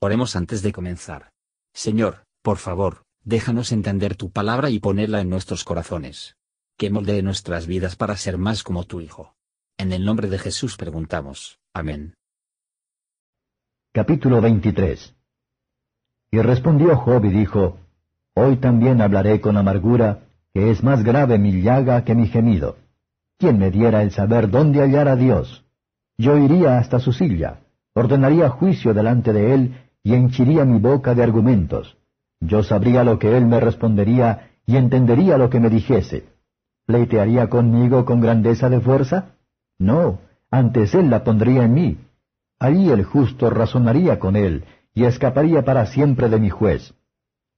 Oremos antes de comenzar. Señor, por favor, déjanos entender tu palabra y ponerla en nuestros corazones. Que moldee nuestras vidas para ser más como tu Hijo. En el nombre de Jesús preguntamos. Amén. Capítulo 23 Y respondió Job y dijo, Hoy también hablaré con amargura, que es más grave mi llaga que mi gemido. ¿Quién me diera el saber dónde hallar a Dios? Yo iría hasta su silla, ordenaría juicio delante de él, y henchiría mi boca de argumentos. Yo sabría lo que él me respondería, y entendería lo que me dijese. ¿Pleitearía conmigo con grandeza de fuerza? No, antes él la pondría en mí. Ahí el justo razonaría con él, y escaparía para siempre de mi juez.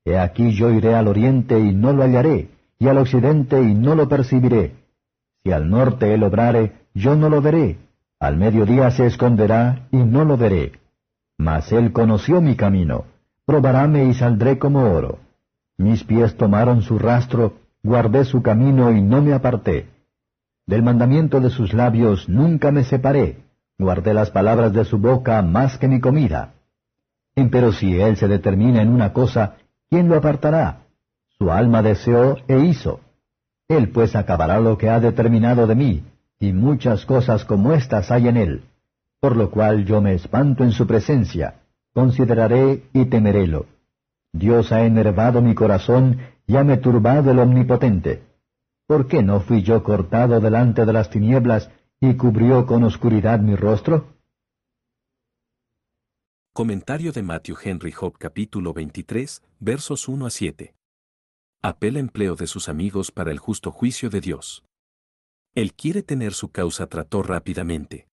He aquí yo iré al oriente y no lo hallaré, y al occidente y no lo percibiré. Si al norte él obrare, yo no lo veré. Al mediodía se esconderá y no lo veré. Mas él conoció mi camino. Probaráme y saldré como oro. Mis pies tomaron su rastro, guardé su camino y no me aparté. Del mandamiento de sus labios nunca me separé. Guardé las palabras de su boca más que mi comida. Empero si él se determina en una cosa, ¿quién lo apartará? Su alma deseó e hizo. Él pues acabará lo que ha determinado de mí, y muchas cosas como estas hay en él, por lo cual yo me espanto en su presencia, consideraré y temerélo. Dios ha enervado mi corazón y ha me turbado el Omnipotente. ¿Por qué no fui yo cortado delante de las tinieblas y cubrió con oscuridad mi rostro? Comentario de Matthew Henry Job capítulo 23, versos 1 a 7. Apela empleo de sus amigos para el justo juicio de Dios. Él quiere tener su causa trató rápidamente.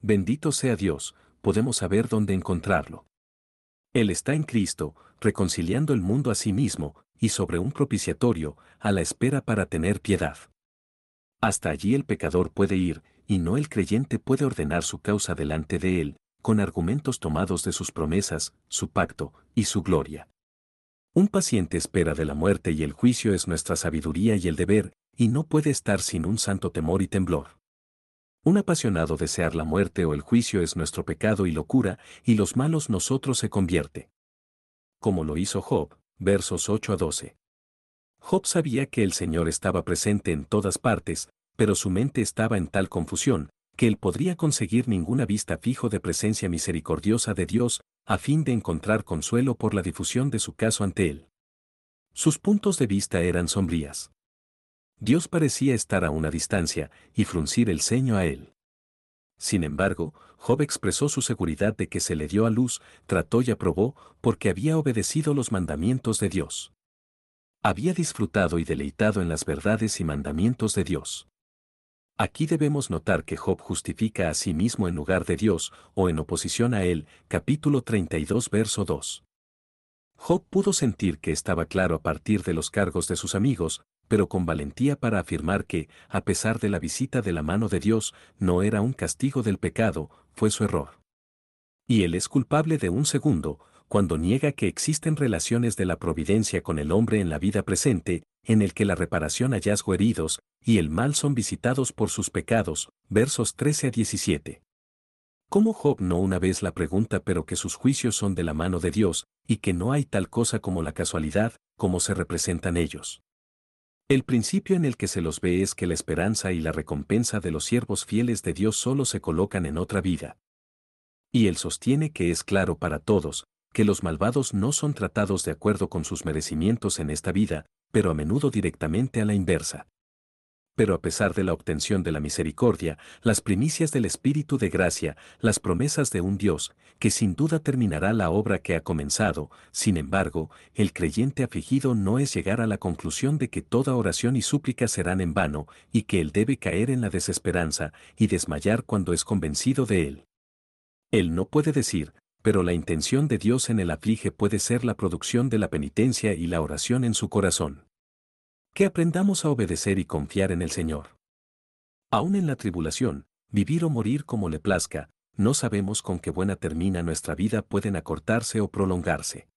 Bendito sea Dios, podemos saber dónde encontrarlo. Él está en Cristo, reconciliando el mundo a sí mismo, y sobre un propiciatorio, a la espera para tener piedad. Hasta allí el pecador puede ir, y no el creyente puede ordenar su causa delante de él, con argumentos tomados de sus promesas, su pacto, y su gloria. Un paciente espera de la muerte y el juicio es nuestra sabiduría y el deber, y no puede estar sin un santo temor y temblor. Un apasionado desear la muerte o el juicio es nuestro pecado y locura, y los malos nosotros se convierte. Como lo hizo Job, versos 8 a 12. Job sabía que el Señor estaba presente en todas partes, pero su mente estaba en tal confusión, que él podría conseguir ninguna vista fijo de presencia misericordiosa de Dios, a fin de encontrar consuelo por la difusión de su caso ante él. Sus puntos de vista eran sombrías. Dios parecía estar a una distancia y fruncir el ceño a él. Sin embargo, Job expresó su seguridad de que se le dio a luz, trató y aprobó, porque había obedecido los mandamientos de Dios. Había disfrutado y deleitado en las verdades y mandamientos de Dios. Aquí debemos notar que Job justifica a sí mismo en lugar de Dios, o en oposición a él, capítulo 32 verso 2. Job pudo sentir que estaba claro a partir de los cargos de sus amigos, pero con valentía para afirmar que, a pesar de la visita de la mano de Dios, no era un castigo del pecado, fue su error. Y él es culpable de un segundo, cuando niega que existen relaciones de la providencia con el hombre en la vida presente, en el que la reparación hallazgo heridos, y el mal son visitados por sus pecados, versos 13 a 17. ¿Cómo Job no una vez la pregunta pero que sus juicios son de la mano de Dios, y que no hay tal cosa como la casualidad, como se representan ellos? El principio en el que se los ve es que la esperanza y la recompensa de los siervos fieles de Dios solo se colocan en otra vida. Y él sostiene que es claro para todos, que los malvados no son tratados de acuerdo con sus merecimientos en esta vida, pero a menudo directamente a la inversa. Pero a pesar de la obtención de la misericordia, las primicias del Espíritu de gracia, las promesas de un Dios, que sin duda terminará la obra que ha comenzado, sin embargo, el creyente afligido no es llegar a la conclusión de que toda oración y súplica serán en vano, y que él debe caer en la desesperanza y desmayar cuando es convencido de él. Él no puede decir, pero la intención de Dios en el aflige puede ser la producción de la penitencia y la oración en su corazón. Que aprendamos a obedecer y confiar en el Señor. Aún en la tribulación, vivir o morir como le plazca, no sabemos con qué buena termina nuestra vida pueden acortarse o prolongarse.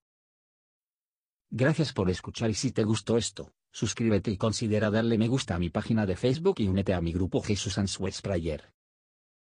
Gracias por escuchar y si te gustó esto, suscríbete y considera darle me gusta a mi página de Facebook y únete a mi grupo Jesús Answers Prayer.